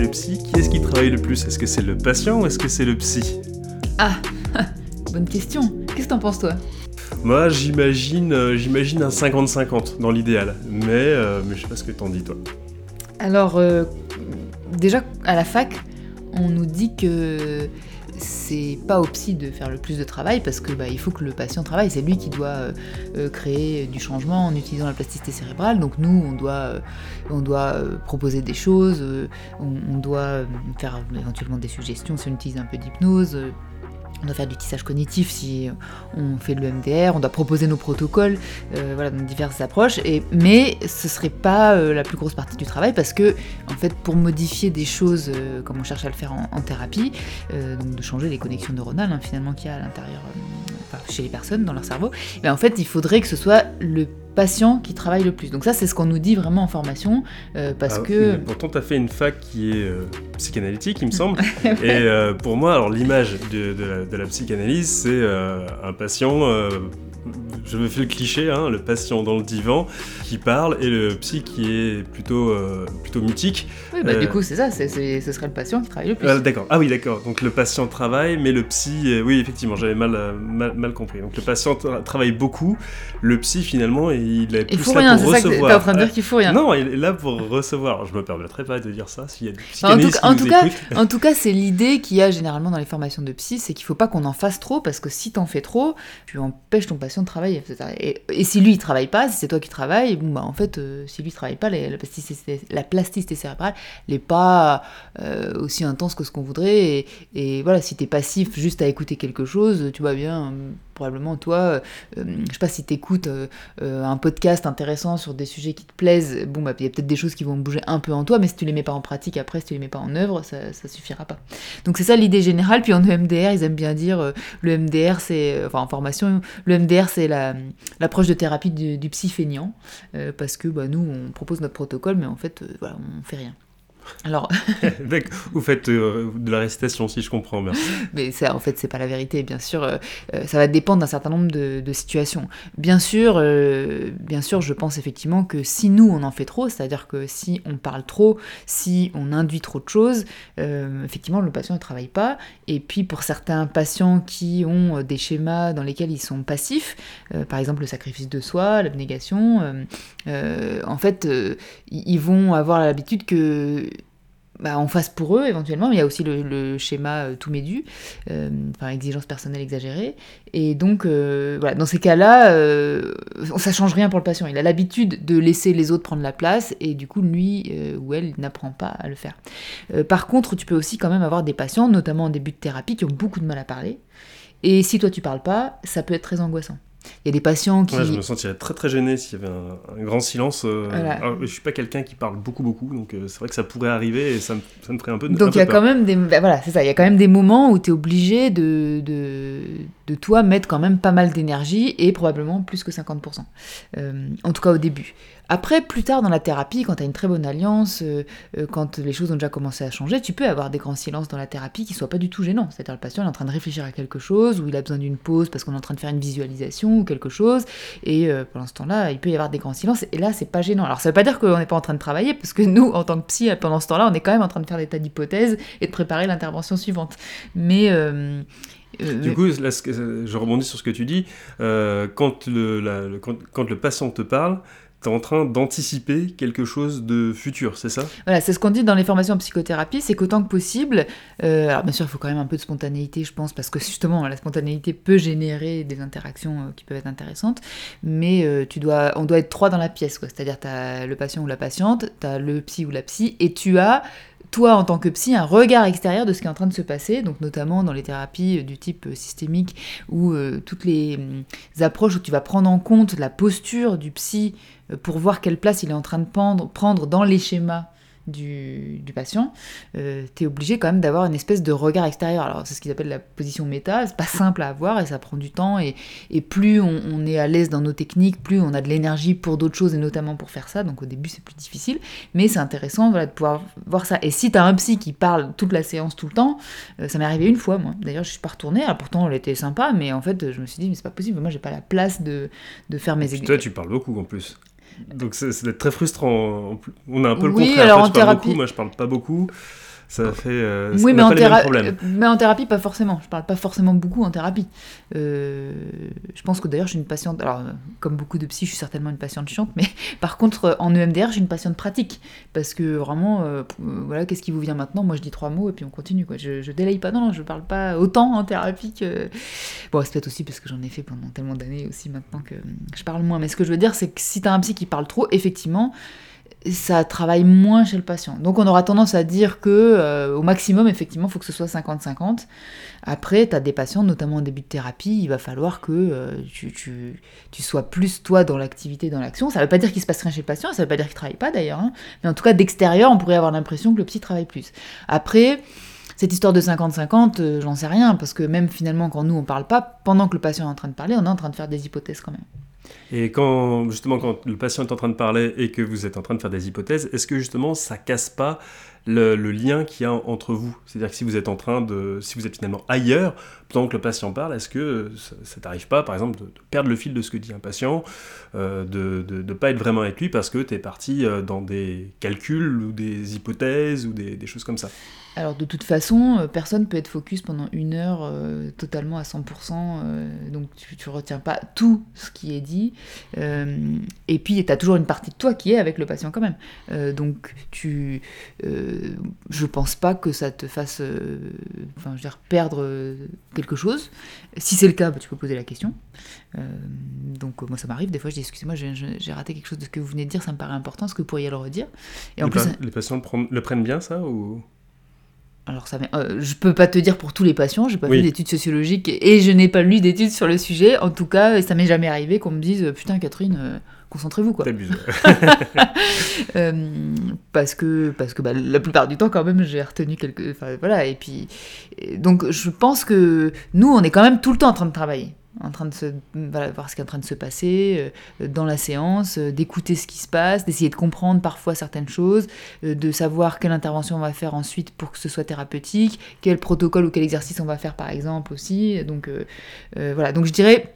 le psy, qui est-ce qui travaille le plus? Est-ce que c'est le patient ou est-ce que c'est le psy? Ah, bonne question. Qu'est-ce que t'en penses toi? Moi, j'imagine, euh, j'imagine un 50-50 dans l'idéal, mais, euh, mais je sais pas ce que t'en dis toi. Alors, euh, déjà à la fac, on nous dit que c'est pas au psy de faire le plus de travail parce que bah, il faut que le patient travaille. C'est lui qui doit euh, euh, créer du changement en utilisant la plasticité cérébrale. Donc nous, on doit, euh, proposer des choses, on, doit faire éventuellement des suggestions si on utilise un peu d'hypnose. On doit faire du tissage cognitif si on fait de l'EMDR, on doit proposer nos protocoles, euh, voilà, dans diverses approches. Mais ce serait pas euh, la plus grosse partie du travail parce que, en fait, pour modifier des choses euh, comme on cherche à le faire en, thérapie, donc de changer les connexions neuronales hein, finalement qu'il y a à l'intérieur, chez les personnes dans leur cerveau, ben, en fait, il faudrait que ce soit le patient qui travaille le plus. Donc ça, c'est ce qu'on nous dit vraiment en formation, euh, parce Ah, que... Pourtant, tu as fait une fac qui est euh, psychanalytique, il me semble. Et euh, pour moi, alors l'image de, de la, de la psychanalyse, c'est euh, un patient, je me fais le cliché, hein, le patient dans le divan qui parle et le psy qui est plutôt, euh, plutôt mutique. Oui, bah, euh, du coup, c'est ça, c'est, c'est- ce serait le patient qui travaille le plus. Ah, d'accord. Ah oui, d'accord. Donc le patient travaille, mais le psy, euh, oui, effectivement, j'avais mal, euh, mal, mal compris. Donc le patient tra- travaille beaucoup, le psy finalement, il est Il plus faut là rien, pour c'est ça que recevoir. t'es en train de dire Euh, qu'il faut rien. Non, il est là pour recevoir. Alors, je me permettrai pas de dire ça s'il y a des Enfin, en tout psychanalystes cas- en qui tout cas. En tout cas, c'est l'idée qu'il y a généralement dans les formations de psy, c'est qu'il faut pas qu'on en fasse trop, parce que si t'en fais trop, tu empêches ton patient de travailler. Et, si lui, il travaille pas, si c'est toi qui travailles, bon, bah, en fait, euh, si lui, il travaille pas, la, la plasticité, la plasticité cérébrale n'est pas euh, aussi intense que ce qu'on voudrait. Et, voilà, si t'es passif juste à écouter quelque chose, tu vois bien, euh, probablement, toi, euh, je sais pas si t'écoutes euh, euh, un podcast intéressant sur des sujets qui te plaisent, bon, bah, il y a peut-être des choses qui vont bouger un peu en toi, mais si tu les mets pas en pratique après, si tu les mets pas en œuvre, ça, ça suffira pas. Donc c'est ça l'idée générale. Puis en EMDR, ils aiment bien dire le MDR, c'est, enfin en formation, le MDR, c'est la, l'approche de thérapie du, du psy feignant, euh, parce que bah, nous, on propose notre protocole, mais en fait, euh, voilà, on fait rien. Alors. Vous faites euh, de la récitation, si je comprends bien. mais ça, en fait, c'est pas la vérité. Bien sûr, euh, euh, ça va dépendre d'un certain nombre de, de situations. Bien sûr, euh, bien sûr, je pense effectivement que si nous on en fait trop, c'est-à-dire que si on parle trop, si on induit trop de choses, effectivement, le patient ne travaille pas. Et puis pour certains patients qui ont des schémas dans lesquels ils sont passifs, par exemple le sacrifice de soi, l'abnégation, en fait, ils vont avoir l'habitude que bah, on fasse pour eux éventuellement, mais il y a aussi le, schéma euh, tout médu, euh, enfin exigence personnelle exagérée. Et donc, euh, voilà, dans ces cas-là, euh, ça change rien pour le patient. Il a l'habitude de laisser les autres prendre la place, et du coup, lui ou elle n'apprend pas à le faire. Par contre, tu peux aussi quand même avoir des patients, notamment en début de thérapie, qui ont beaucoup de mal à parler. Et si toi tu parles pas, ça peut être très angoissant. Il y a des patients qui. Ouais, je me sentirais très très gêné s'il y avait un, un grand silence. euh, Voilà. alors, je suis pas quelqu'un qui parle beaucoup beaucoup, donc euh, c'est vrai que ça pourrait arriver et ça me, ça me ferait un peu. Donc il y a peur. quand même des bah, voilà, c'est ça, il y a quand même des moments où tu es obligé de, de, de toi mettre quand même pas mal d'énergie et probablement plus que 50%. Euh, en tout cas au début. Après, plus tard dans la thérapie, quand tu as une très bonne alliance, euh, euh, quand les choses ont déjà commencé à changer, tu peux avoir des grands silences dans la thérapie qui soient pas du tout gênants. C'est-à-dire le patient est en train de réfléchir à quelque chose, ou il a besoin d'une pause parce qu'on est en train de faire une visualisation ou quelque chose, et pendant ce temps-là, il peut y avoir des grands silences, et là, c'est pas gênant. Alors ça veut pas dire qu'on n'est pas en train de travailler, parce que nous, en tant que psy, pendant ce temps-là, on est quand même en train de faire des tas d'hypothèses et de préparer l'intervention suivante. Mais... euh, Du coup, là, je rebondis sur ce que tu dis. euh, quand, le, la- le- quand, quand le patient te parle, tu es en train d'anticiper quelque chose de futur, c'est ça? Voilà, c'est ce qu'on dit dans les formations en psychothérapie, c'est qu'autant que possible, euh, alors bien sûr, il faut quand même un peu de spontanéité, je pense, parce que justement, la spontanéité peut générer des interactions euh, qui peuvent être intéressantes, mais euh, tu dois, on doit être trois dans la pièce, quoi. C'est-à-dire, tu as le patient ou la patiente, tu as le psy ou la psy, et tu as toi, en tant que psy, un regard extérieur de ce qui est en train de se passer, donc notamment dans les thérapies euh, du type euh, systémique ou euh, toutes les hum, approches où tu vas prendre en compte la posture du psy pour voir quelle place il est en train de prendre dans les schémas du, du patient, euh, tu es obligé quand même d'avoir une espèce de regard extérieur. Alors c'est ce qu'ils appellent la position méta, c'est pas simple à avoir et ça prend du temps et, et plus on, on est à l'aise dans nos techniques, plus on a de l'énergie pour d'autres choses et notamment pour faire ça, donc au début c'est plus difficile, mais c'est intéressant voilà, de pouvoir voir ça. Et si tu as un psy qui parle toute la séance tout le temps, euh, ça m'est arrivé une fois moi, d'ailleurs je suis pas retournée, alors, pourtant elle était sympa, mais en fait je me suis dit mais c'est pas possible, moi j'ai pas la place de, de faire mes Puis toi, tu parles beaucoup en plus. Donc c'est c'est très frustrant. En plus, On a un peu le Oui, contraire. alors Toi, en tu parles thérapie- beaucoup, moi je parle pas beaucoup. Ça fait. euh, Oui, mais en, euh, mais en thérapie, pas forcément. Je parle pas forcément beaucoup en thérapie. Euh, je pense que d'ailleurs, je suis une patiente. Alors, euh, comme beaucoup de psy, je suis certainement une patiente chiante, mais par contre, en EMDR, je suis une patiente pratique. Parce que vraiment, euh, voilà, qu'est-ce qui vous vient maintenant? Moi, je dis trois mots et puis on continue. Quoi. Je, je délaye pas. Non, non, je parle pas autant en thérapie que. Bon, c'est peut-être aussi parce que j'en ai fait pendant tellement d'années aussi maintenant que je parle moins. Mais ce que je veux dire, c'est que si t'as un psy qui parle trop, effectivement, ça travaille moins chez le patient. Donc on aura tendance à dire que euh, au maximum, effectivement, il faut que ce soit 50-50. Après, tu as des patients, notamment en début de thérapie, il va falloir que euh, tu, sois plus toi dans l'activité, dans l'action. Ça ne veut pas dire qu'il se passe rien chez le patient, ça ne veut pas dire qu'il travaille pas d'ailleurs. hein. Mais en tout cas, d'extérieur, on pourrait avoir l'impression que le psy travaille plus. Après, cette histoire de 50-50, euh, j'en sais rien, parce que même finalement, quand nous, on parle pas, pendant que le patient est en train de parler, on est en train de faire des hypothèses quand même. Et quand, justement, quand le patient est en train de parler et que vous êtes en train de faire des hypothèses, est-ce que justement ça casse pas le, lien qu'il y a entre vous C'est-à-dire que si vous êtes en train de. Si vous êtes finalement ailleurs, pendant que le patient parle, est-ce que ça, ça t'arrive pas, par exemple, de, perdre le fil de ce que dit un patient, euh, de ne pas être vraiment avec lui parce que tu es parti euh, dans des calculs ou des hypothèses ou des, des choses comme ça? Alors de toute façon, euh, personne peut être focus pendant une heure euh, totalement à 100%, euh, donc tu, tu retiens pas tout ce qui est dit. Euh, et puis tu as toujours une partie de toi qui est avec le patient quand même. Euh, donc tu, euh, je pense pas que ça te fasse, euh, enfin je veux dire, perdre euh, quelque chose. Si c'est le cas, bah, tu peux poser la question. Euh, donc moi ça m'arrive, des fois je dis excusez-moi, j'ai raté quelque chose de ce que vous venez de dire, ça me paraît important, est-ce que vous pourriez le redire Et en les, plus, pa- les patients le, prennent- le prennent bien, ça ou... alors ça, euh, je peux pas te dire pour tous les patients, j'ai pas Oui. fait d'études sociologiques et je n'ai pas lu d'études sur le sujet. En tout cas, ça m'est jamais arrivé qu'on me dise putain Catherine, euh, concentrez-vous quoi. Euh, parce que parce que bah, la plupart du temps quand même j'ai retenu quelque, enfin voilà et puis et donc je pense que nous on est quand même tout le temps en train de travailler en train de se voilà, voir ce qui est en train de se passer euh, dans la séance, euh, d'écouter ce qui se passe, d'essayer de comprendre parfois certaines choses, euh, de savoir quelle intervention on va faire ensuite pour que ce soit thérapeutique, quel protocole ou quel exercice on va faire par exemple aussi. Donc voilà, donc je dirais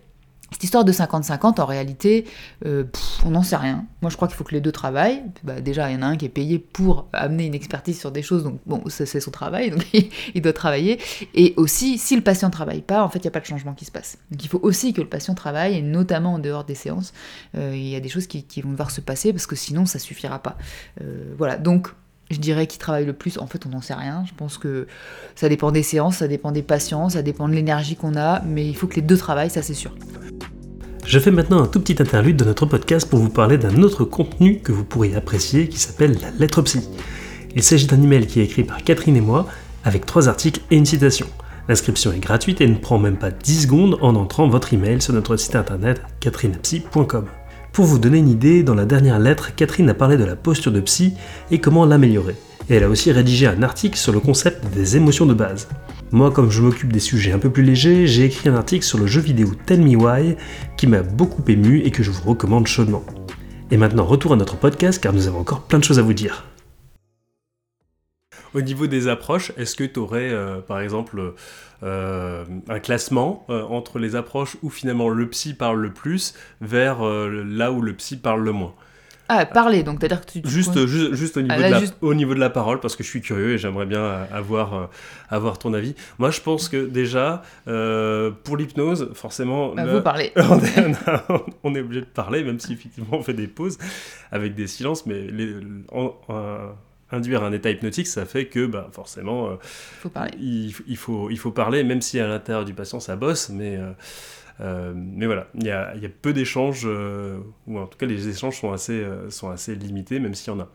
cette histoire de 50-50, en réalité, euh, on n'en sait rien. Moi, je crois qu'il faut que les deux travaillent. Bah, déjà, il y en a un qui est payé pour amener une expertise sur des choses, donc bon, c'est son travail, donc il doit travailler. Et aussi, si le patient ne travaille pas, en fait, il n'y a pas de changement qui se passe. Donc il faut aussi que le patient travaille, et notamment en dehors des séances, euh, il y a des choses qui, qui vont devoir se passer, parce que sinon, ça suffira pas. Euh, voilà, donc je dirais qui travaille le plus, en fait on n'en sait rien. Je pense que ça dépend des séances, ça dépend des patients, ça dépend de l'énergie qu'on a, mais il faut que les deux travaillent, ça c'est sûr. Je fais maintenant un tout petit interlude de notre podcast pour vous parler d'un autre contenu que vous pourriez apprécier qui s'appelle la lettre psy. Il s'agit d'un email qui est écrit par Catherine et moi avec trois articles et une citation. L'inscription est gratuite et ne prend même pas 10 secondes en entrant votre email sur notre site internet catherinepsy.com. Pour vous donner une idée, dans la dernière lettre, Catherine a parlé de la posture de psy et comment l'améliorer. Et elle a aussi rédigé un article sur le concept des émotions de base. Moi, comme je m'occupe des sujets un peu plus légers, j'ai écrit un article sur le jeu vidéo Tell Me Why qui m'a beaucoup ému et que je vous recommande chaudement. Et maintenant, retour à notre podcast car nous avons encore plein de choses à vous dire. Au niveau des approches, est-ce que tu aurais, par exemple, euh, un classement euh, entre les approches où finalement le psy parle le plus vers euh, là où le psy parle le moins? Ah, parler, donc c'est-à-dire que tu... Juste, juste, juste, au, niveau Ah, là, de la, juste- au niveau de la parole, parce que je suis curieux et j'aimerais bien euh, avoir, euh, avoir ton avis. Moi, je pense que déjà, euh, pour l'hypnose, forcément, Bah, là, vous parlez. on est, on est obligé de parler, même si effectivement on fait des pauses avec des silences, mais les- en- en- induire un état hypnotique, ça fait que bah, forcément, euh, faut parler. il, il faut, il faut parler, même si à l'intérieur du patient ça bosse, mais, euh, euh, mais voilà, il y a, il y a peu d'échanges, euh, ou en tout cas les échanges sont assez, sont assez limités, même s'il y en a.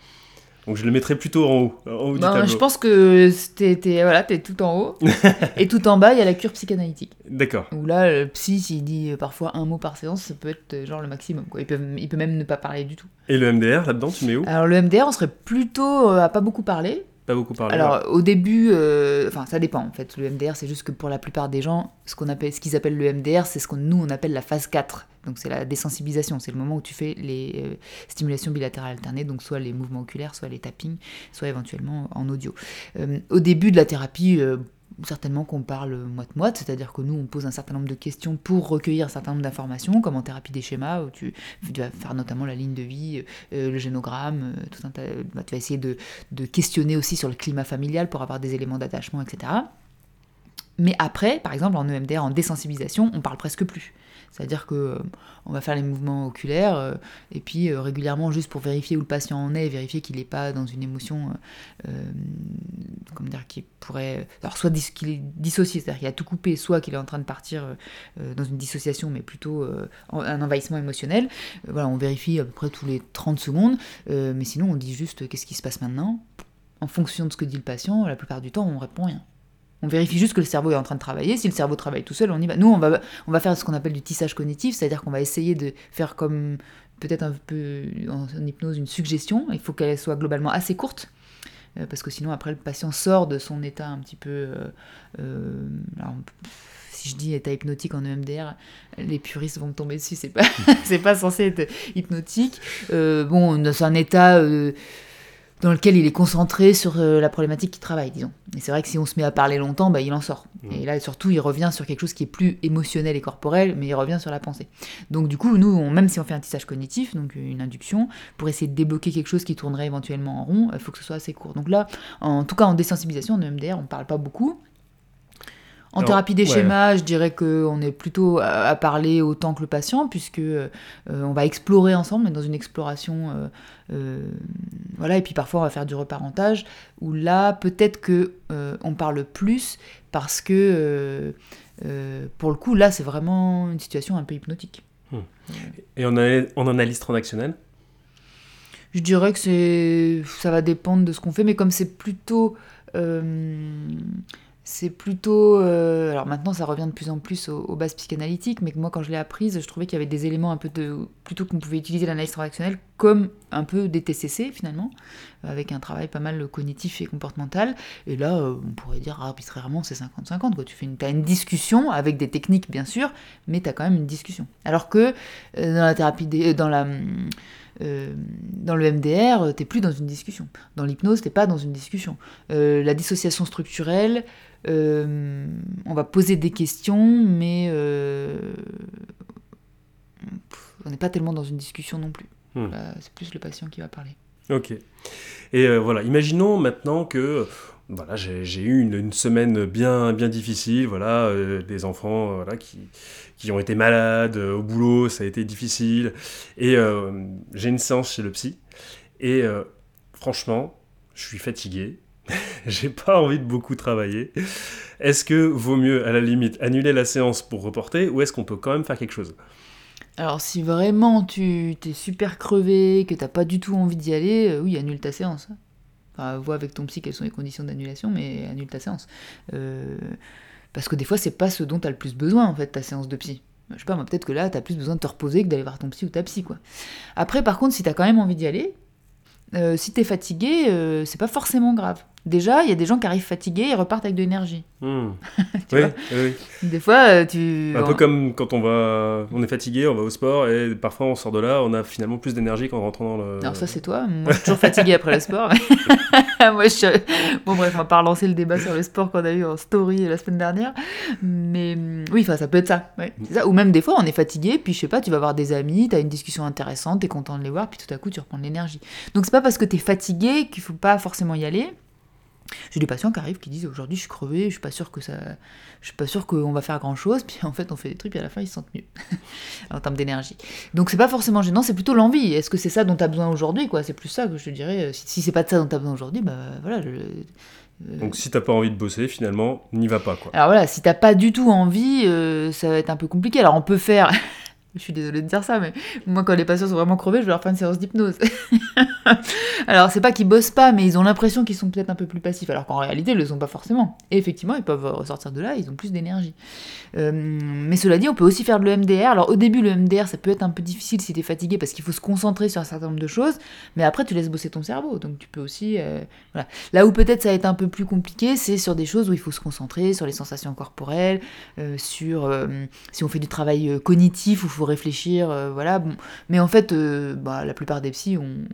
Donc je le mettrais plutôt en haut, en haut du Ben, tableau. je pense que t'es voilà, t'es tout en haut. et tout en bas, il y a la cure psychanalytique. D'accord. Où là, le psy, s'il dit euh, parfois un mot par séance, ça peut être euh, genre le maximum. Quoi. Il, peut, il peut même ne pas parler du tout. Et le MDR, là-dedans, tu mets où? Alors le MDR, on serait plutôt euh, à pas beaucoup parler. Pas beaucoup parlé. Alors au début, euh, enfin ça dépend en fait. Le MDR, c'est juste que pour la plupart des gens, ce qu'on appelle, ce qu'ils appellent le MDR, c'est ce qu'on nous on appelle la phase 4. Donc c'est la désensibilisation, c'est le moment où tu fais les euh, stimulations bilatérales alternées, donc soit les mouvements oculaires, soit les tappings, soit éventuellement en audio. Euh, au début de la thérapie, certainement qu'on parle moite-moite, c'est-à-dire que nous, on pose un certain nombre de questions pour recueillir un certain nombre d'informations, comme en thérapie des schémas, où tu, vas faire notamment la ligne de vie, euh, le génogramme, euh, tout un bah, tu vas essayer de, de, questionner aussi sur le climat familial pour avoir des éléments d'attachement, etc. Mais après, par exemple, en EMDR, en désensibilisation, on parle presque plus. C'est-à-dire que euh, on va faire les mouvements oculaires euh, et puis euh, régulièrement juste pour vérifier où le patient en est, vérifier qu'il n'est pas dans une émotion, comment dire, qui pourrait, alors soit qu'il est dissocié, c'est-à-dire qu'il a tout coupé, soit qu'il est en train de partir dans une dissociation, mais plutôt un envahissement émotionnel. voilà, on vérifie à peu près tous les 30 secondes, mais sinon on dit juste qu'est-ce qui se passe maintenant? En fonction de ce que dit le patient, la plupart du temps on répond rien. On vérifie juste que le cerveau est en train de travailler. Si le cerveau travaille tout seul, on y va. Nous, on va, faire ce qu'on appelle du tissage cognitif, c'est-à-dire qu'on va essayer de faire comme peut-être un peu en, hypnose une suggestion. Il faut qu'elle soit globalement assez courte. Euh, parce que sinon, après, le patient sort de son état un petit peu. Euh, euh, si je dis état hypnotique en EMDR, les puristes vont me tomber dessus. C'est pas, c'est pas censé être hypnotique. bon, c'est un état dans lequel il est concentré sur euh, la problématique qu'il travaille, disons. Et c'est vrai que si on se met à parler longtemps, bah, il en sort. Mmh. Et là, surtout, il revient sur quelque chose qui est plus émotionnel et corporel, mais il revient sur la pensée. Donc, du coup, nous, même si on fait un tissage cognitif, donc une induction, pour essayer de débloquer quelque chose qui tournerait éventuellement en rond, il faut que ce soit assez court. Donc là, en tout cas, en désensibilisation, en EMDR, on ne parle pas beaucoup. En thérapie des schémas, je dirais qu'on est plutôt à, parler autant que le patient, puisque euh, on va explorer ensemble, mais dans une exploration, euh, euh, voilà. Et puis parfois on va faire du reparentage, où là peut-être que on parle plus parce que pour le coup là c'est vraiment une situation un peu hypnotique. Hmm. Et en, en analyse transactionnelle? Je dirais que c'est, ça va dépendre de ce qu'on fait, mais comme c'est plutôt c'est plutôt. Euh, alors maintenant, ça revient de plus en plus aux, bases psychanalytiques, mais que moi, quand je l'ai apprise, je trouvais qu'il y avait des éléments un peu de. Plutôt qu'on pouvait utiliser l'analyse transactionnelle comme un peu des TCC finalement, avec un travail pas mal cognitif et comportemental. Et là, euh, on pourrait dire arbitrairement, c'est 50-50. Tu fais une, as une discussion avec des techniques, bien sûr, mais tu as quand même une discussion. Alors que euh, dans la thérapie. dans la. dans le MDR, t'es plus dans une discussion. Dans l'hypnose, t'es pas dans une discussion. la dissociation structurelle, euh, on va poser des questions, mais euh, on n'est pas tellement dans une discussion non plus. Hmm. C'est plus le patient qui va parler. Ok. Et euh, voilà, imaginons maintenant que voilà, j'ai eu une, semaine bien, bien difficile, voilà, des enfants voilà, qui, qui ont été malades, au boulot, ça a été difficile, et j'ai une séance chez le psy, et franchement, je suis fatigué, j'ai pas envie de beaucoup travailler. Est-ce que vaut mieux, à la limite, annuler la séance pour reporter ou est-ce qu'on peut quand même faire quelque chose? Alors si vraiment tu t'es super crevé, que t'as pas du tout envie d'y aller, euh, oui, annule ta séance. Enfin, vois avec ton psy quelles sont les conditions d'annulation, mais annule ta séance. Euh, parce que des fois, c'est pas ce dont t'as le plus besoin, en fait, ta séance de psy. Je sais pas, peut-être que là, t'as plus besoin de te reposer que d'aller voir ton psy ou ta psy, quoi. Après, par contre, si t'as quand même envie d'y aller, euh, si t'es fatigué, c'est pas forcément grave. Déjà, il y a des gens qui arrivent fatigués et repartent avec de l'énergie. Hmm. oui, oui, Des fois, euh, tu. Un peu comme quand on va, on est fatigué, on va au sport et parfois on sort de là, on a finalement plus d'énergie qu'en rentrant dans le. Alors ça c'est toi. Moi, je suis toujours fatigué après le sport. Moi, je suis... Bon bref, on va pas relancer le débat sur le sport qu'on a eu en story la semaine dernière, mais mm, oui, enfin ça peut être ça. ça. Ou même des fois, on est fatigué, puis je sais pas, tu vas voir des amis, tu as une discussion intéressante, tu es content de les voir, puis tout à coup tu reprends de l'énergie. Donc c'est pas parce que tu es fatigué qu'il faut pas forcément y aller. J'ai des patients qui arrivent qui disent aujourd'hui je suis crevé, je suis pas sûr que ça, je suis pas sûr qu'on va faire grand chose, puis en fait on fait des trucs et à la fin ils se sentent mieux en termes d'énergie. Donc c'est pas forcément gênant, c'est plutôt l'envie. Est-ce que c'est ça dont tu as besoin aujourd'hui quoi? C'est plus ça que je te dirais. Si, si c'est pas de ça dont tu as besoin aujourd'hui, bah voilà. Je, euh, Donc si t'as pas envie de bosser, finalement, n'y va pas quoi. Alors voilà, si t'as pas du tout envie, euh, ça va être un peu compliqué. Alors on peut faire je suis désolée de dire ça, mais moi, quand les patients sont vraiment crevés, je vais leur faire une séance d'hypnose. alors, c'est pas qu'ils bossent pas, mais ils ont l'impression qu'ils sont peut-être un peu plus passifs, alors qu'en réalité, ils le sont pas forcément. Et effectivement, ils peuvent ressortir de là, ils ont plus d'énergie. Euh, mais cela dit, on peut aussi faire de l'EMDR. Alors, au début, le MDR, ça peut être un peu difficile si tu es fatigué, parce qu'il faut se concentrer sur un certain nombre de choses, mais après, tu laisses bosser ton cerveau. Donc, tu peux aussi. Euh, voilà. Là où peut-être ça va être un peu plus compliqué, c'est sur des choses où il faut se concentrer, sur les sensations corporelles, euh, sur si on fait du travail cognitif, où réfléchir, euh, voilà. Bon. Mais en fait, euh, bah, la plupart des psys ont,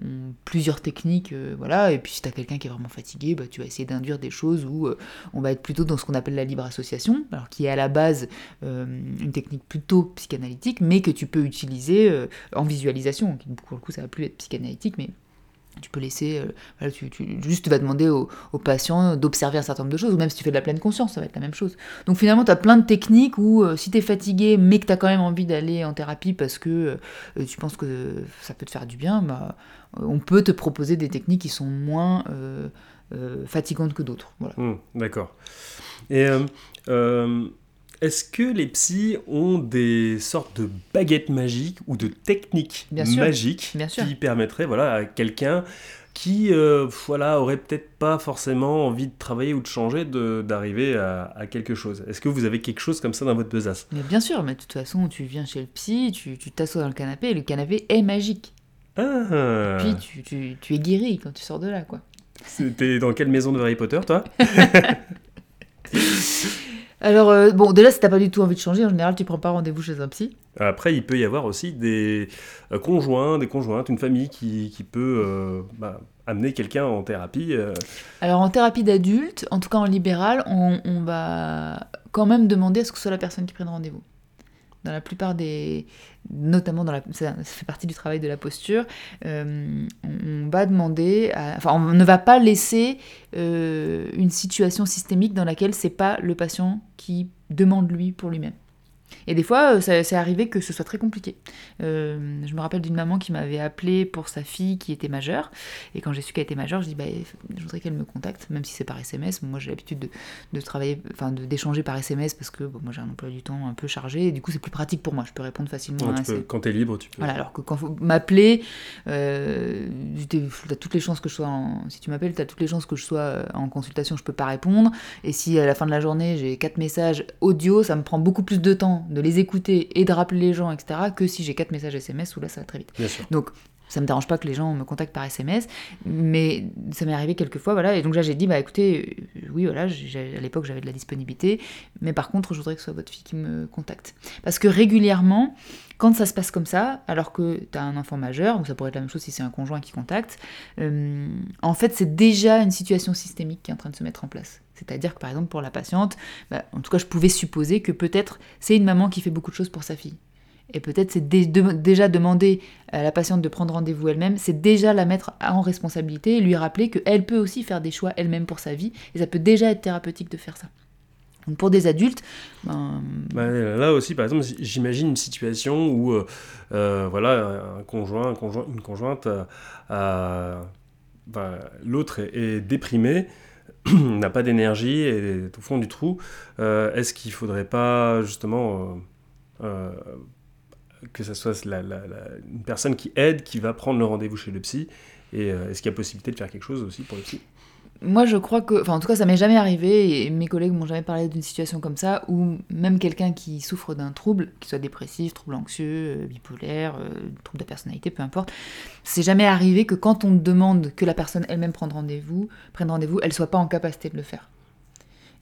plusieurs techniques, euh, voilà. Et puis si tu as quelqu'un qui est vraiment fatigué, bah, tu vas essayer d'induire des choses où on va être plutôt dans ce qu'on appelle la libre association, alors qui est à la base une technique plutôt psychanalytique, mais que tu peux utiliser en visualisation. Pour le coup, ça va plus être psychanalytique, mais tu peux laisser, euh, voilà, tu, juste tu vas demander au, au patient d'observer un certain nombre de choses, ou même si tu fais de la pleine conscience, ça va être la même chose. Donc finalement, tu as plein de techniques où euh, si tu es fatigué, mais que tu as quand même envie d'aller en thérapie parce que euh, tu penses que ça peut te faire du bien, bah, on peut te proposer des techniques qui sont moins fatigantes que d'autres. Voilà. Hmm, D'accord. Et est-ce que les psys ont des sortes de baguettes magiques ou de techniques Bien sûr. magiques Bien sûr. qui permettraient voilà, à quelqu'un qui euh, voilà, aurait peut-être pas forcément envie de travailler ou de changer d'arriver à, à quelque chose? Est-ce que vous avez quelque chose comme ça dans votre besace? Mais bien sûr, mais de toute façon, tu viens chez le psy, tu t'assois dans le canapé, et le canapé est magique. Ah Puis tu, tu, tu es guéri quand tu sors de là, quoi. T'es dans quelle maison de Harry Potter, toi? Alors, euh, bon, déjà, si t'as pas du tout envie de changer, en général, tu prends pas rendez-vous chez un psy. Après, il peut y avoir aussi des euh, conjoints, des conjointes, une famille qui, qui peut euh, bah, amener quelqu'un en thérapie. euh. Alors, en thérapie d'adulte, en tout cas en libéral, on, on va quand même demander à ce que ce soit la personne qui prenne rendez-vous. Dans la plupart des. Notamment dans la. Ça, fait partie du travail de la posture. euh, on, va demander. enfin, on ne va pas laisser euh, une situation systémique dans laquelle c'est pas le patient qui demande lui pour lui-même. Et des fois, euh, c'est arrivé que ce soit très compliqué. Euh, je me rappelle d'une maman qui m'avait appelé pour sa fille qui était majeure. Et quand j'ai su qu'elle était majeure, je dis bah, je voudrais qu'elle me contacte, même si c'est par SMS. Moi, j'ai l'habitude de, de travailler, enfin, d'échanger par SMS parce que bon, moi, j'ai un emploi du temps un peu chargé. Et du coup, c'est plus pratique pour moi. Je peux répondre facilement Ouais, tu peux- quand t'es libre, tu peux. voilà, alors que quand faut m'appeler, euh, toutes les chances que je sois en... Si tu m'appelles, t'as toutes les chances que je sois euh, en consultation, je peux pas répondre. Et si à la fin de la journée, j'ai quatre messages audio, ça me prend beaucoup plus de temps de les écouter et de rappeler les gens, etc., que si j'ai quatre messages SMS, où là, ça va très vite. Bien sûr. Donc, ça me dérange pas que les gens me contactent par SMS, mais ça m'est arrivé quelques fois, voilà. Et donc là, j'ai dit, bah écoutez, euh, oui, voilà, à l'époque, j'avais de la disponibilité, mais par contre, je voudrais que ce soit votre fille qui me contacte. Parce que régulièrement, quand ça se passe comme ça, alors que tu as un enfant majeur, ou ça pourrait être la même chose si c'est un conjoint qui contacte, euh, en fait, c'est déjà une situation systémique qui est en train de se mettre en place. C'est-à-dire que par exemple, pour la patiente, bah, en tout cas, je pouvais supposer que peut-être c'est une maman qui fait beaucoup de choses pour sa fille. Et peut-être c'est déjà demander à la patiente de prendre rendez-vous elle-même, c'est déjà la mettre en responsabilité et lui rappeler qu'elle peut aussi faire des choix elle-même pour sa vie, et ça peut déjà être thérapeutique de faire ça. Donc pour des adultes, ben, Bah, là aussi, par exemple, j'imagine une situation où euh, euh, voilà, un conjoint, un conjoint une conjointe, a- bah, l'autre est déprimé, n'a pas d'énergie, est au fond du trou. Euh, Est-ce qu'il faudrait pas justement euh, euh, que ça soit une personne qui aide, qui va prendre le rendez-vous chez le psy Et est-ce qu'il y a possibilité de faire quelque chose aussi pour le psy? Moi, je crois que, enfin, en tout cas, ça m'est jamais arrivé et mes collègues m'ont jamais parlé d'une situation comme ça où même quelqu'un qui souffre d'un trouble, qu'il soit dépressif, trouble anxieux, euh, bipolaire, euh, trouble de personnalité, peu importe, c'est jamais arrivé que quand on demande que la personne elle-même prenne rendez-vous, prenne rendez-vous, elle soit pas en capacité de le faire.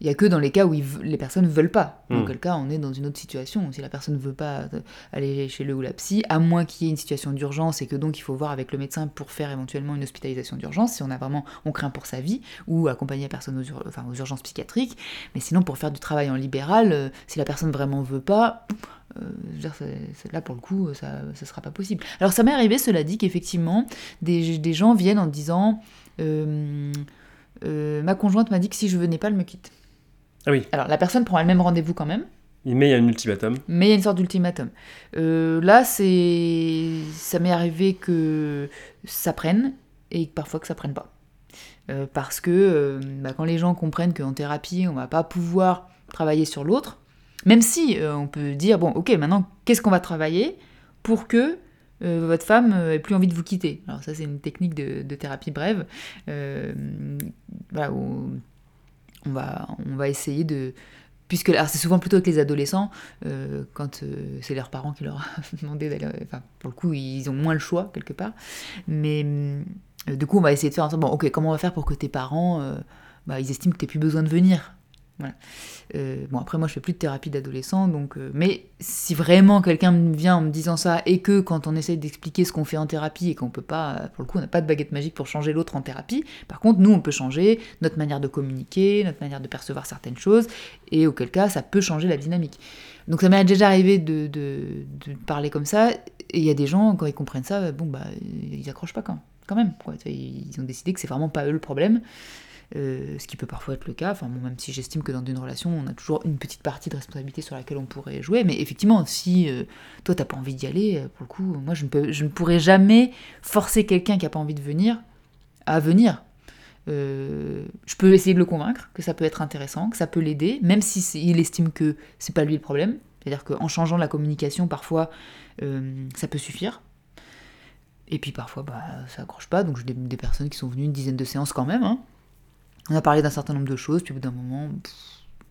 Il y a que dans les cas où ils les personnes veulent pas. Dans Hmm. quel cas, on est dans une autre situation. Si la personne veut pas euh, aller chez le ou la psy, à moins qu'il y ait une situation d'urgence et que donc il faut voir avec le médecin pour faire éventuellement une hospitalisation d'urgence, si on a vraiment, on craint pour sa vie, ou accompagner la personne aux, ur- enfin, aux urgences psychiatriques. Mais sinon, pour faire du travail en libéral, euh, si la personne vraiment veut pas, euh, je veux dire, c'est- c'est- là pour le coup, ça ne sera pas possible. Alors ça m'est arrivé, cela dit, qu'effectivement, des, des gens viennent en disant euh, euh, Ma conjointe m'a dit que si je venais pas, elle me quitte. Ah oui. Alors la personne prend elle-même rendez-vous quand même, Il met un ultimatum. mais il y a une sorte d'ultimatum. Euh, là, c'est, ça m'est arrivé que ça prenne et parfois que ça prenne pas. Euh, parce que euh, bah, quand les gens comprennent qu'en thérapie, on va pas pouvoir travailler sur l'autre, même si on peut dire bon, ok, maintenant, qu'est-ce qu'on va travailler pour que euh, votre femme euh, ait plus envie de vous quitter? Alors ça, c'est une technique de, de thérapie brève. euh, voilà, où on va, essayer de, puisque alors c'est souvent plutôt avec les adolescents euh, quand euh, c'est leurs parents qui leur ont demandé d'aller enfin pour le coup ils ont moins le choix quelque part. Mais euh, du coup on va essayer de faire en sorte bon ok comment on va faire pour que tes parents bah, ils estiment que t'as plus besoin de venir? Euh, bon, après, moi, je fais plus de thérapie d'adolescent, donc. euh, mais si vraiment quelqu'un vient en me disant ça, et que quand on essaye d'expliquer ce qu'on fait en thérapie, et qu'on peut pas, pour le coup, on n'a pas de baguette magique pour changer l'autre en thérapie, par contre, nous, on peut changer notre manière de communiquer, notre manière de percevoir certaines choses, et auquel cas, ça peut changer la dynamique. Donc, ça m'est déjà arrivé de, parler comme ça, et il y a des gens, quand ils comprennent ça, bon, bah, ils accrochent pas quand, quand même. Quoi. Ils ont décidé que c'est vraiment pas eux le problème. Euh, ce qui peut parfois être le cas, enfin, même si j'estime que dans une relation, on a toujours une petite partie de responsabilité sur laquelle on pourrait jouer, mais effectivement, si euh, toi t'as pas envie d'y aller, euh, pour le coup, moi je ne, peux, je ne pourrais jamais forcer quelqu'un qui a pas envie de venir à venir. Euh, je peux essayer de le convaincre que ça peut être intéressant, que ça peut l'aider, même si il estime que c'est pas lui le problème. C'est-à-dire qu'en changeant la communication, parfois, ça peut suffire. Et puis parfois, bah, ça accroche pas. Donc j'ai des, des personnes qui sont venues une dizaine de séances quand même. hein. On a parlé d'un certain nombre de choses, puis au bout d'un moment,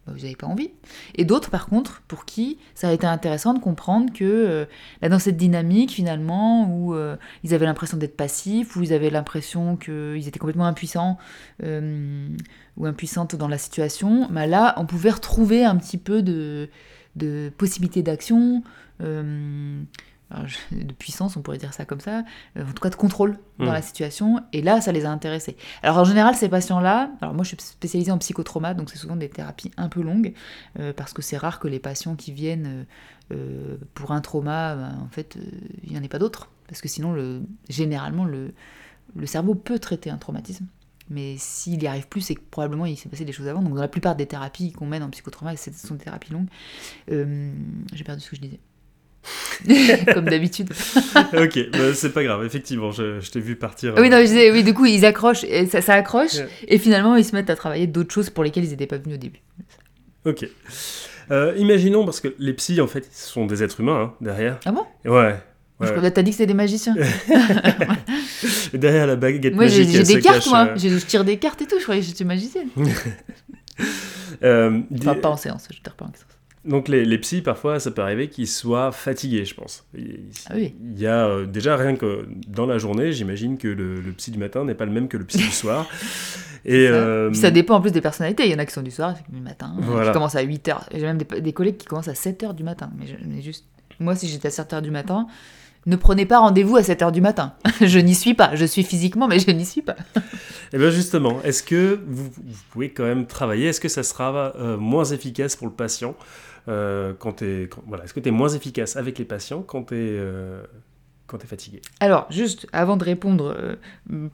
bah, vous n'avez pas envie. Et d'autres, par contre, pour qui ça a été intéressant de comprendre que euh, là, dans cette dynamique, finalement, où euh, ils avaient l'impression d'être passifs, où ils avaient l'impression qu'ils étaient complètement impuissants euh, ou impuissantes dans la situation, bah là, on pouvait retrouver un petit peu de possibilités d'action. de puissance, on pourrait dire ça comme ça, euh, en tout cas de contrôle dans Mm. la situation, et là, ça les a intéressés. Alors en général, ces patients-là, alors moi je suis spécialisée en psychotrauma, donc c'est souvent des thérapies un peu longues, euh, parce que c'est rare que les patients qui viennent euh, pour un trauma, ben, en fait, euh, il n'y en ait pas d'autres, parce que sinon, le, généralement, le, le cerveau peut traiter un traumatisme. Mais s'il n'y arrive plus, c'est que probablement il s'est passé des choses avant. Donc dans la plupart des thérapies qu'on mène en psychotrauma, ce sont des thérapies longues. J'ai perdu ce que je disais. Comme d'habitude. ok, bah, c'est pas grave, effectivement, je, je t'ai vu partir. Ah Oui, euh, non, je disais, oui, du coup, ils accrochent, et ça, ça accroche, et finalement, ils se mettent à travailler d'autres choses pour lesquelles ils n'étaient pas venus au début. Ok. Euh, imaginons, parce que les psys, en fait, sont des êtres humains, hein, derrière. Ah bon? Ouais. Ouais. T'as dit que c'était des magiciens. Derrière la baguette moi, j'ai magique, j'ai elle des cartes, cache, moi. euh, J'ai- Je tire des cartes et tout, je croyais que j'étais magicienne. euh, Enfin, pas en séance, je tire pas en séance. Donc les, les psys, parfois, ça peut arriver qu'ils soient fatigués, je pense. Il, Ah oui. il y a euh, déjà rien que dans la journée, j'imagine que le, le psy du matin n'est pas le même que le psy du soir. Et Ça. euh, Puis ça dépend en plus des personnalités. Il y en a qui sont du soir, du matin, Voilà. qui commencent à 8h. J'ai même des, des collègues qui commencent à 7h du matin. Mais, je- mais juste, moi, si j'étais à 7h du matin, ne prenez pas rendez-vous à 7h du matin. je n'y suis pas. Je suis physiquement, mais je n'y suis pas. Et bien justement, est-ce que vous, vous pouvez quand même travailler? Est-ce que ça sera euh, moins efficace pour le patient euh, quand voilà, Est-ce que tu es moins efficace avec les patients quand tu es, t'es fatigué? Alors, juste avant de répondre euh,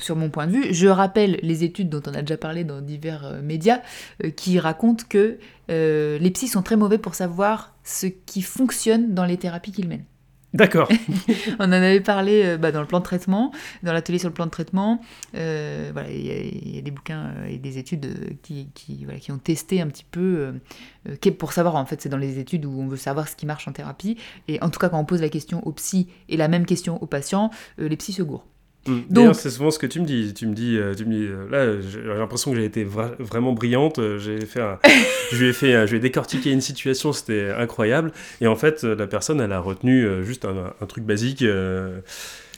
sur mon point de vue, je rappelle les études dont on a déjà parlé dans divers euh, médias euh, qui racontent que euh, les psys sont très mauvais pour savoir ce qui fonctionne dans les thérapies qu'ils mènent. D'accord. On en avait parlé euh, bah, dans le plan de traitement, dans l'atelier sur le plan de traitement. Euh, voilà, il y, a- des bouquins euh, et des études qui, qui, voilà, qui ont testé un petit peu pour savoir, en fait, c'est dans les études où on veut savoir ce qui marche en thérapie. Et en tout cas, quand on pose la question aux psy et la même question aux patients, euh, les psys se gourent. D'ailleurs, c'est souvent ce que tu me dis. Tu me dis, euh, tu me dis euh, là, j'ai l'impression que j'ai été vra- vraiment brillante. euh, J'ai fait un- je lui ai fait, je lui ai décortiqué une situation, c'était incroyable. Et en fait, la personne, elle a retenu juste un, un truc basique. euh,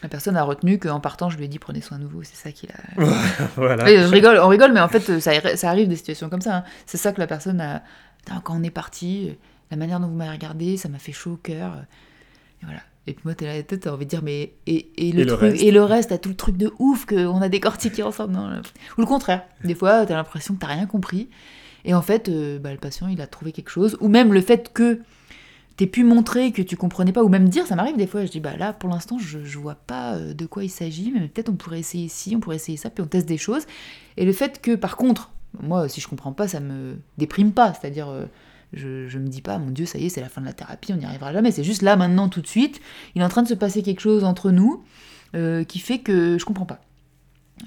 La personne a retenu qu'en partant, je lui ai dit prenez soin de vous. C'est ça qu'il a. voilà. Je rigole, on rigole, mais en fait, ça, ça arrive des situations comme ça. hein. C'est ça que la personne a. Quand on est parti, la manière dont vous m'avez regardé, ça m'a fait chaud au cœur. Et voilà. Et puis moi, t'es là, t'as envie de dire, mais. Et, et le Et le truc, reste et le reste, t'as tout le truc de ouf qu'on a décortiqué ensemble. Non, là. Ou le contraire. Des fois, t'as l'impression que t'as rien compris. Et en fait, euh, bah, le patient, il a trouvé quelque chose. Ou même le fait que t'aies pu montrer que tu comprenais pas, ou même dire, ça m'arrive des fois, je dis, bah là, pour l'instant, je, je vois pas euh, de quoi il s'agit, mais peut-être on pourrait essayer ci, on pourrait essayer ça, puis on teste des choses. Et le fait que, par contre, moi, si je comprends pas, ça me déprime pas. C'est-à-dire, euh, je, je me dis pas, mon Dieu, ça y est, c'est la fin de la thérapie, on n'y arrivera jamais. C'est juste là, maintenant, tout de suite, il est en train de se passer quelque chose entre nous euh, qui fait que je comprends pas.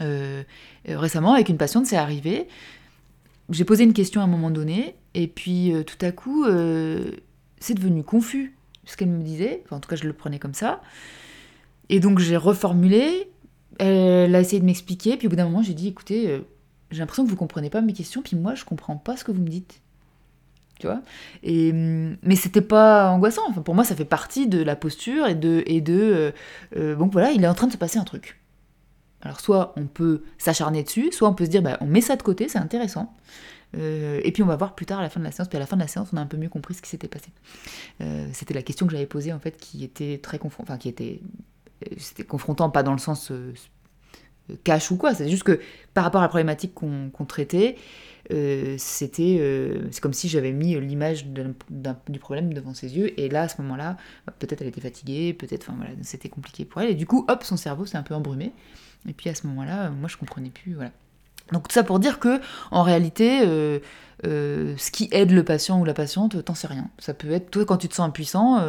Euh, euh, récemment, avec une patiente, c'est arrivé. J'ai posé une question à un moment donné, et puis tout à coup, c'est devenu confus ce qu'elle me disait. En tout cas, je le prenais comme ça. Et donc, j'ai reformulé. Elle a essayé de m'expliquer, puis au bout d'un moment, j'ai dit écoutez, j'ai l'impression que vous comprenez pas mes questions, puis moi, je comprends pas ce que vous me dites. Et, hum, Mais c'était pas angoissant. Enfin, pour moi, ça fait partie de la posture et de. Et de euh, euh, donc voilà, il est en train de se passer un truc. Alors, soit on peut s'acharner dessus, soit on peut se dire bah, on met ça de côté, c'est intéressant. Euh, et puis on va voir plus tard à la fin de la séance. Puis à la fin de la séance, on a un peu mieux compris ce qui s'était passé. C'était la question que j'avais posée en fait, qui était très confrontant, enfin qui était, c'était confrontant pas dans le sens cash ou quoi. C'est juste que par rapport à la problématique qu'on traitait, euh, c'était, euh, c'est comme si j'avais mis l'image du problème devant ses yeux. Et là, à ce moment-là, bah, peut-être elle était fatiguée, peut-être, enfin voilà, c'était compliqué pour elle. Et du coup, hop, son cerveau s'est un peu embrumé. Et puis à ce moment-là, euh, moi je comprenais plus, voilà. Donc tout ça pour dire que en réalité, ce qui aide le patient ou la patiente, t'en sais rien. Ça peut être toi quand tu te sens impuissant,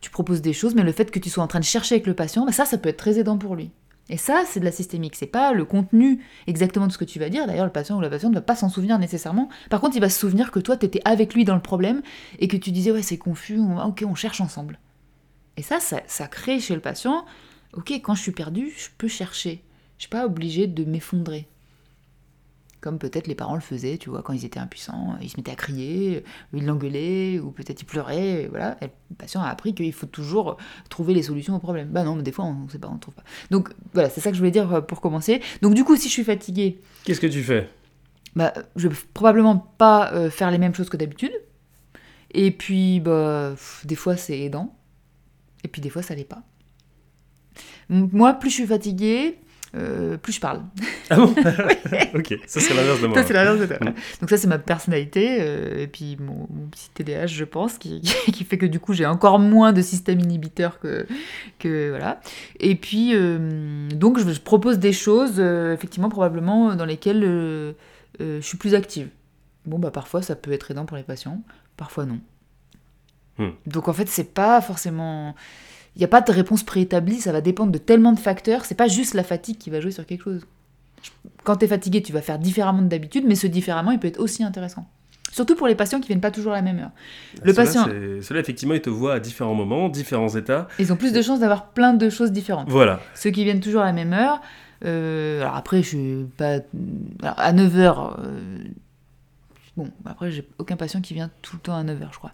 tu proposes des choses, mais le fait que tu sois en train de chercher avec le patient, bah, ça, ça peut être très aidant pour lui. Et ça, c'est de la systémique. C'est pas le contenu exactement de ce que tu vas dire. D'ailleurs, le patient ou la patiente ne va pas s'en souvenir nécessairement. Par contre, il va se souvenir que toi, tu étais avec lui dans le problème et que tu disais ouais, c'est confus. on- ok, on cherche ensemble. Et ça, ça, ça crée chez le patient. Ok, quand je suis perdu, je peux chercher. Je suis pas obligée de m'effondrer. Comme peut-être les parents le faisaient, tu vois, quand ils étaient impuissants, ils se mettaient à crier, ils l'engueulaient, ou peut-être ils pleuraient, et voilà. Et le patient a appris qu'il faut toujours trouver les solutions au problème. Bah non, mais des fois, on ne sait pas, on ne trouve pas. Donc voilà, c'est ça que je voulais dire euh, pour commencer. Donc du coup, si je suis fatiguée, Qu'est-ce que tu fais? Bah, je vais probablement pas euh, faire les mêmes choses que d'habitude. Et puis, bah, pff, des fois, c'est aidant. Et puis, des fois, ça l'est pas. Moi, plus je suis fatiguée, euh, plus je parle. Ah bon Ok, ça c'est l'inverse de moi. Ça, c'est l'inverse de toi. Donc ça, c'est ma personnalité. euh, et puis, mon, mon petit TDAH, je pense, qui, qui fait que du coup, j'ai encore moins de système inhibiteur que... que voilà. Et puis, euh, donc, je, je propose des choses, effectivement, probablement, dans lesquelles je suis plus active. Bon, bah parfois, ça peut être aidant pour les patients, parfois non. Hmm. Donc en fait, c'est pas forcément... Il n'y a pas de réponse préétablie, ça va dépendre de tellement de facteurs. C'est pas juste la fatigue qui va jouer sur quelque chose. Quand tu es fatigué, tu vas faire différemment de d'habitude, mais ce différemment, il peut être aussi intéressant. Surtout pour les patients qui viennent pas toujours à la même heure. Le Ceux-là, patient- Ceux-là, effectivement, ils te voient à différents moments, différents états. Ils ont plus de chances d'avoir plein de choses différentes. Voilà. Ceux qui viennent toujours à la même heure, euh, alors après, je suis pas. alors, à 9h. Bon, après, j'ai aucun patient qui vient tout le temps à 9h, je crois.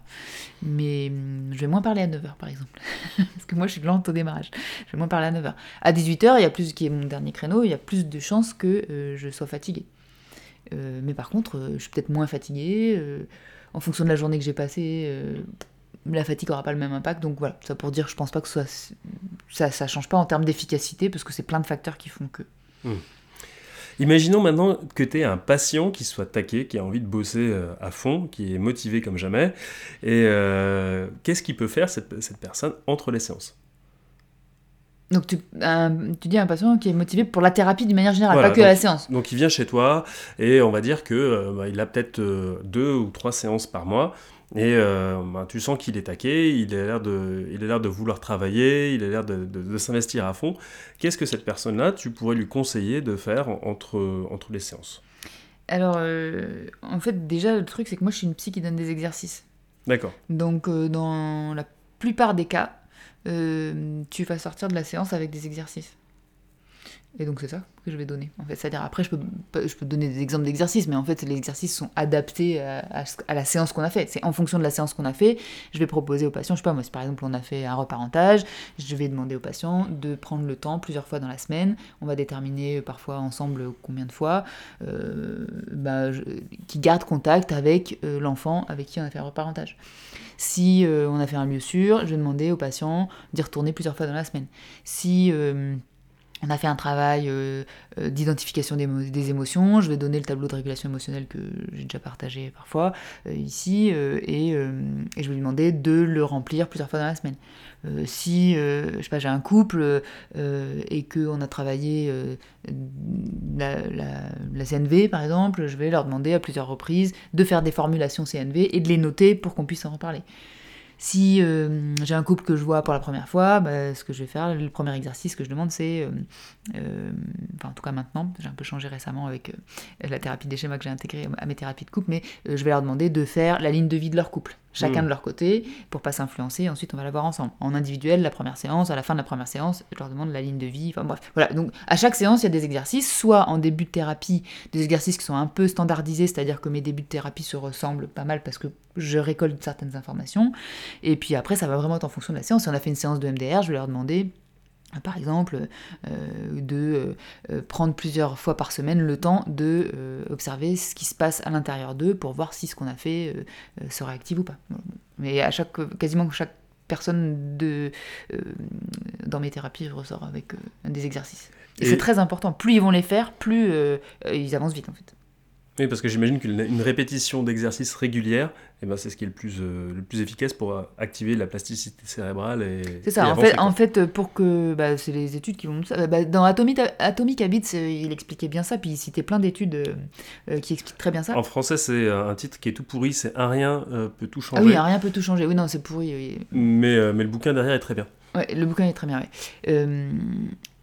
Mais hum, je vais moins parler à 9h, par exemple. Parce que moi, je suis lente au démarrage. Je vais moins parler à 9h. À 18h, il y a plus, qui est mon dernier créneau, il y a plus de chances que euh, je sois fatiguée. Euh, mais par contre, euh, je suis peut-être moins fatiguée. en fonction de la journée que j'ai passée, la fatigue aura pas le même impact. Donc voilà, ça pour dire, je pense pas que ça, ça change pas en termes d'efficacité parce que c'est plein de facteurs qui font que. Imaginons maintenant que tu es un patient qui soit taqué, qui a envie de bosser euh, à fond, qui est motivé comme jamais. Et euh, qu'est-ce qu'il peut faire, cette, cette personne, entre les séances? Donc tu, dis à un patient qui est motivé pour la thérapie d'une manière générale, Voilà, pas que à la séance. Donc il vient chez toi et on va dire que euh, bah, il a peut-être deux ou trois séances par mois et euh, bah, tu sens qu'il est taqué, il a l'air de, il a l'air de vouloir travailler, il a l'air de, de- de s'investir à fond. Qu'est-ce que cette personne-là, tu pourrais lui conseiller de faire entre, entre les séances? Alors euh, en fait déjà le truc c'est que moi je suis une psy qui donne des exercices. D'accord. Donc euh, dans la plupart des cas, euh, tu vas sortir de la séance avec des exercices. Et donc c'est ça que je vais donner. En fait, c'est-à-dire après je peux, je peux donner des exemples d'exercices, mais en fait les exercices sont adaptés à, à la séance qu'on a fait. C'est en fonction de la séance qu'on a fait, je vais proposer au patient, je sais pas moi, si par exemple on a fait un reparentage, je vais demander au patient de prendre le temps plusieurs fois dans la semaine. On va déterminer parfois ensemble combien de fois, euh, bah, qui garde contact avec euh, l'enfant avec qui on a fait un reparentage. Si euh, on a fait un lieu sûr, je vais demander au patient d'y retourner plusieurs fois dans la semaine. Si euh, on a fait un travail euh, euh, d'identification des, mo- des émotions, je vais donner le tableau de régulation émotionnelle que j'ai déjà partagé parfois euh, ici, et, je vais lui demander de le remplir plusieurs fois dans la semaine. Si je sais pas, j'ai un couple et qu'on a travaillé la CNV par exemple, je vais leur demander à plusieurs reprises de faire des formulations CNV et de les noter pour qu'on puisse en reparler. Si euh, j'ai un couple que je vois pour la première fois, bah, ce que je vais faire, le premier exercice que je demande, c'est, euh, euh, enfin en tout cas maintenant, j'ai un peu changé récemment avec la thérapie des schémas que j'ai intégré à mes thérapies de couple, mais je vais leur demander de faire la ligne de vie de leur couple, chacun Mm. de leur côté, pour pas s'influencer. Ensuite, on va la voir ensemble, en individuel, la première séance, à la fin de la première séance, je leur demande la ligne de vie. Enfin bref, voilà. Donc à chaque séance, il y a des exercices, soit en début de thérapie, des exercices qui sont un peu standardisés, c'est-à-dire que mes débuts de thérapie se ressemblent pas mal parce que je récolte certaines informations. Et puis après, ça va vraiment être en fonction de la séance. Si on a fait une séance de MDR, je vais leur demander par exemple, de prendre plusieurs fois par semaine le temps de observer ce qui se passe à l'intérieur d'eux pour voir si ce qu'on a fait se réactive ou pas. Mais à chaque, quasiment chaque personne de, dans mes thérapies ressort avec des exercices. Et, c'est très important. Plus ils vont les faire, plus ils avancent vite en fait. Oui, parce que j'imagine qu'une répétition d'exercices régulière, eh ben, c'est ce qui est le plus, euh, le plus efficace pour euh, activer la plasticité cérébrale. C'est ça, en, fait, en fait, pour que. Bah, c'est les études qui vont. Bah, dans Atomic, Atomic Habits, euh, il expliquait bien ça, puis il citait plein d'études qui expliquent très bien ça. En français, c'est un titre qui est tout pourri, c'est Un rien peut tout changer. Ah oui, Un rien peut tout changer, oui, non, c'est pourri. Mais, mais le bouquin derrière est très bien. Ouais, le bouquin est très bien, ouais.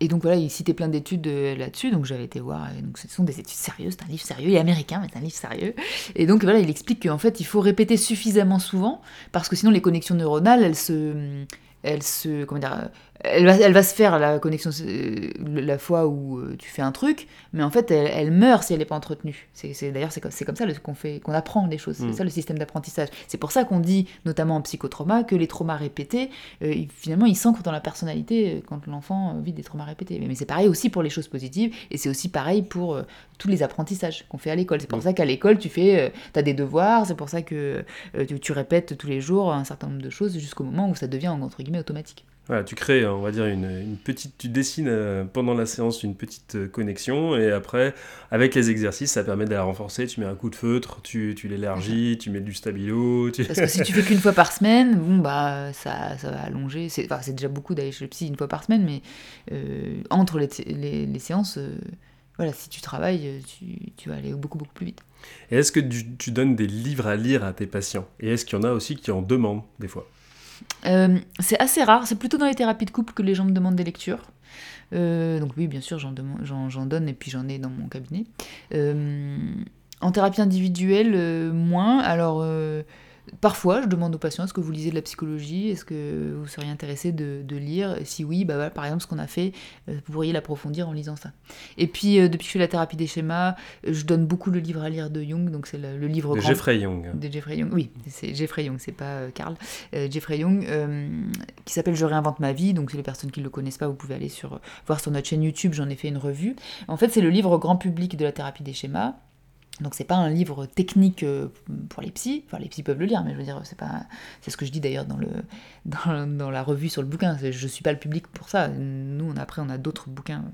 Et donc voilà, il citait plein d'études euh, là-dessus, donc j'avais été voir. donc ce sont des études sérieuses, c'est un livre sérieux, il est américain, mais c'est un livre sérieux. Et donc voilà, il explique qu'en fait, il faut répéter suffisamment souvent, parce que sinon les connexions neuronales, elles se, elles se, comment dire, elle va, elle va se faire la connexion euh, la fois où euh, tu fais un truc, mais en fait, elle, meurt si elle n'est pas entretenue. C'est, d'ailleurs, c'est, comme ça qu'on, fait, qu'on apprend les choses. C'est mm. ça le système d'apprentissage. C'est pour ça qu'on dit, notamment en psychotrauma, que les traumas répétés, euh, finalement, ils s'ancrent dans la personnalité quand l'enfant vit des traumas répétés. Mais, c'est pareil aussi pour les choses positives, et c'est aussi pareil pour tous les apprentissages qu'on fait à l'école. C'est pour mm. ça qu'à l'école, tu fais, as des devoirs, c'est pour ça que tu, tu, répètes tous les jours un certain nombre de choses jusqu'au moment où ça devient, entre guillemets, automatique tu crées, on va dire, une, petite, tu dessines euh, pendant la séance une petite euh, connexion et après, avec les exercices, ça permet de la renforcer. Tu mets un coup de feutre, tu, tu l'élargis, tu mets du stabilo. Parce que si tu fais qu'une fois par semaine, bon, bah, ça, ça va allonger. C'est déjà beaucoup d'aller chez le psy une fois par semaine, mais euh, entre les, les, séances, voilà, si tu travailles, tu, tu, vas aller beaucoup, beaucoup plus vite. Et est-ce que tu, tu donnes des livres à lire à tes patients? Et est-ce qu'il y en a aussi qui en demandent des fois? Euh, c'est assez rare, c'est plutôt dans les thérapies de couple que les gens me demandent des lectures. Euh, donc oui, bien sûr, j'en, donne et puis j'en ai dans mon cabinet. Euh, en thérapie individuelle, moins. Alors, Parfois, je demande aux patients est-ce que vous lisez de la psychologie? Est-ce que vous seriez intéressé de, lire? Si oui, bah par exemple, ce qu'on a fait, euh, vous pourriez l'approfondir en lisant ça. Et puis, euh, depuis que je fais la thérapie des schémas, je donne beaucoup le livre à lire de Jung, donc c'est le, livre. De Jeffrey Jung. De Jeffrey Jung, oui, c'est Jeffrey Jung, c'est pas euh, Karl. Jeffrey Jung, qui s'appelle Je réinvente ma vie, donc c'est les personnes qui ne le connaissent pas, vous pouvez aller sur, voir sur notre chaîne YouTube, j'en ai fait une revue. En fait, c'est le livre grand public de la thérapie des schémas. Donc c'est pas un livre technique euh, pour les psys, enfin les psys peuvent le lire, mais je veux dire, c'est pas, c'est ce que je dis d'ailleurs dans la revue sur le bouquin. Je suis pas le public pour ça. Nous, après, on a d'autres bouquins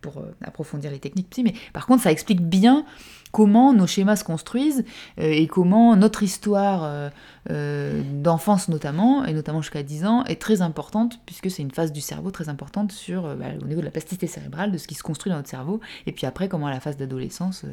pour euh, approfondir les techniques psy, mais par contre, ça explique bien comment nos schémas se construisent euh, et comment notre histoire euh, euh, d'enfance notamment, et notamment jusqu'à 10 ans, est très importante, puisque c'est une phase du cerveau très importante sur, bah, au niveau de la plasticité cérébrale, de ce qui se construit dans notre cerveau, et puis après comment à la phase d'adolescence,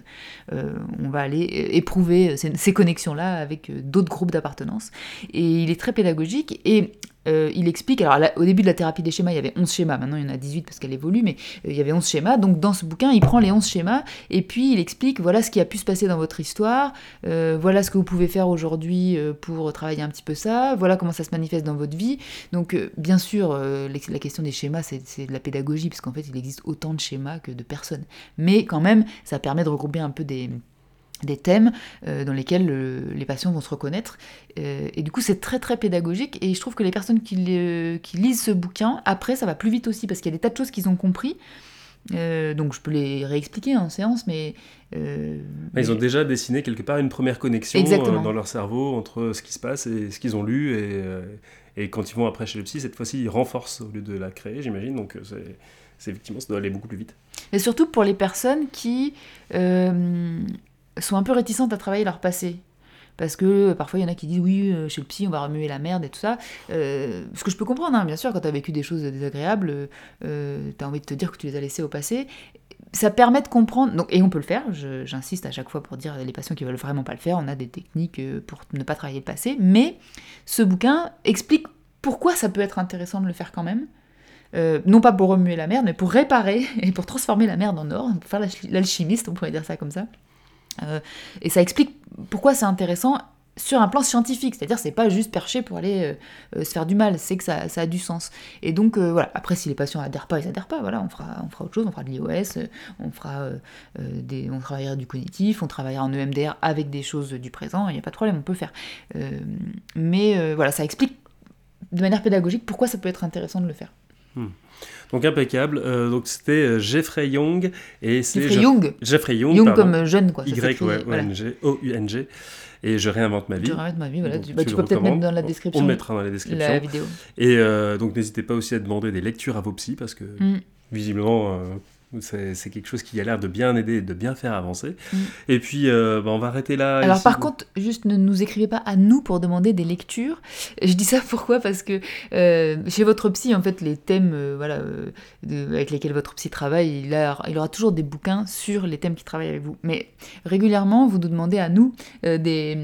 on va aller éprouver ces, connexions-là avec d'autres groupes d'appartenance. Et il est très pédagogique, et il explique, alors au début de la thérapie des schémas, il y avait 11 schémas, maintenant il y en a 18 parce qu'elle évolue, mais il y avait 11 schémas, donc dans ce bouquin, il prend les 11 schémas, et puis il explique, voilà ce qui a pu se passer dans votre histoire, euh, voilà ce que vous pouvez faire aujourd'hui pour travailler un petit peu ça, voilà comment ça se manifeste dans votre vie. Donc bien sûr, la question des schémas, c'est de la pédagogie, parce qu'en fait, il existe autant de schémas que de personnes. Mais quand même, ça permet de regrouper un peu des thèmes euh, dans lesquels les patients vont se reconnaître. Euh, et du coup, c'est très très pédagogique. Et je trouve que les personnes qui, lisent ce bouquin, après, ça va plus vite aussi, parce qu'il y a des tas de choses qu'ils ont compris. Euh, donc je peux les réexpliquer en séance, mais... Ils ont déjà dessiné quelque part une première connexion dans leur cerveau entre ce qui se passe et ce qu'ils ont lu. Et, et, quand ils vont après chez le psy, cette fois-ci, ils renforcent au lieu de la créer, j'imagine. Donc c'est effectivement, ça doit aller beaucoup plus vite. Et surtout pour les personnes qui sont un peu réticentes à travailler leur passé. Parce que parfois il y en a qui disent oui, euh, chez le psy on va remuer la merde et tout ça. Euh, ce que je peux comprendre, hein, bien sûr, quand tu as vécu des choses désagréables, euh, tu as envie de te dire que tu les as laissées au passé. Ça permet de comprendre, et on peut le faire, j'insiste à chaque fois pour dire les patients qui veulent vraiment pas le faire, on a des techniques pour ne pas travailler le passé, mais ce bouquin explique pourquoi ça peut être intéressant de le faire quand même. non pas pour remuer la merde, mais pour réparer et pour transformer la merde en or, pour faire l'alchimiste, on pourrait dire ça comme ça. Euh, et ça explique pourquoi c'est intéressant sur un plan scientifique, c'est-à-dire c'est pas juste perché pour aller euh, se faire du mal, c'est que ça, a du sens. Et donc euh, voilà, après si les patients adhèrent pas, ils adhèrent pas, voilà, on fera, on autre chose, on fera de l'IOS, on fera des, on travaillera du cognitif, on travaillera en EMDR avec des choses du présent, il n'y a pas de problème, on peut faire. mais voilà, ça explique de manière pédagogique pourquoi ça peut être intéressant de le faire. Hmm. Donc impeccable. Euh, donc c'était euh, Jeffrey Young et c'est Jeffrey je- Young. Jeffrey Young, Young comme euh, jeune, quoi. Y ouais, voilà. O-N-G, O-U-N-G. Et je réinvente ma vie. Je rêve ma vie, voilà. Donc, Tu, bah, tu peux peut-être mettre dans la On- description On le mettra dans la description. la vidéo. Et euh, donc n'hésitez pas aussi à demander des lectures à vos psys parce que Mm. visiblement euh, c'est quelque chose qui a l'air de bien aider et de bien faire avancer. Mm. Et puis euh, bah, on va arrêter là. Alors ici. par contre, juste ne nous écrivez pas à nous pour demander des lectures. Je dis ça pourquoi? Parce que euh, chez votre psy, en fait, les thèmes euh, voilà, de- avec lesquels votre psy travaille, il, a- il aura toujours des bouquins sur les thèmes qui travaillent avec vous. Mais régulièrement, vous nous demandez à nous des,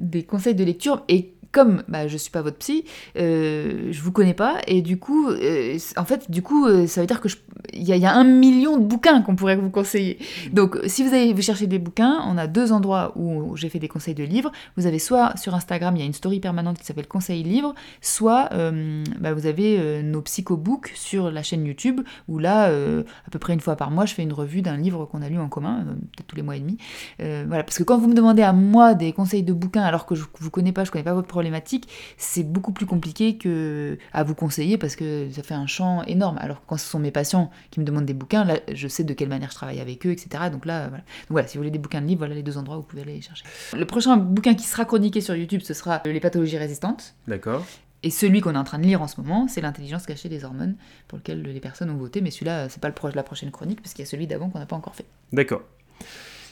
des conseils de lecture et comme bah, je suis pas votre psy, euh, je vous connais pas et du coup, euh, en fait, du coup, euh, ça veut dire que il y, a- un million de bouquins qu'on pourrait vous conseiller. Donc, si vous allez chercher des bouquins, on a deux endroits où j'ai fait des conseils de livres. Vous avez soit sur Instagram, il y a une story permanente qui s'appelle Conseil Livre, soit euh, bah, vous avez nos psychobooks sur la chaîne YouTube, où là, à peu près une fois par mois, je fais une revue d'un livre qu'on a lu en commun, peut-être tous les mois et demi. Voilà, parce que quand vous me demandez à moi des conseils de bouquins alors que je vous connais pas, je connais pas votre problématique, c'est beaucoup plus compliqué que à vous conseiller parce que ça fait un champ énorme. Alors que quand ce sont mes patients qui me demandent des bouquins, là, je sais de quelle manière je travaille avec eux, etc. Donc là, voilà. Donc voilà, si vous voulez des bouquins de livres, voilà les deux endroits où vous pouvez aller les chercher. Le prochain bouquin qui sera chroniqué sur YouTube, ce sera Les pathologies résistantes. D'accord. Et celui qu'on est en train de lire en ce moment, c'est l'intelligence cachée des hormones, pour lequel les personnes ont voté. Mais celui-là, c'est pas le pro- la prochaine chronique, parce qu'il y a celui d'avant qu'on n'a pas encore fait. D'accord.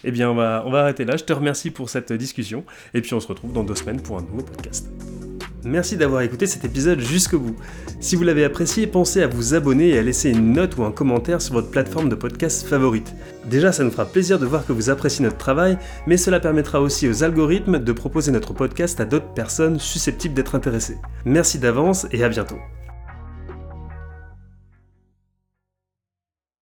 Eh bien, on va, on va arrêter là. Je te remercie pour cette discussion. Et puis, on se retrouve dans deux semaines pour un nouveau podcast. Merci d'avoir écouté cet épisode jusqu'au bout. Si vous l'avez apprécié, pensez à vous abonner et à laisser une note ou un commentaire sur votre plateforme de podcast favorite. Déjà, ça nous fera plaisir de voir que vous appréciez notre travail, mais cela permettra aussi aux algorithmes de proposer notre podcast à d'autres personnes susceptibles d'être intéressées. Merci d'avance et à bientôt.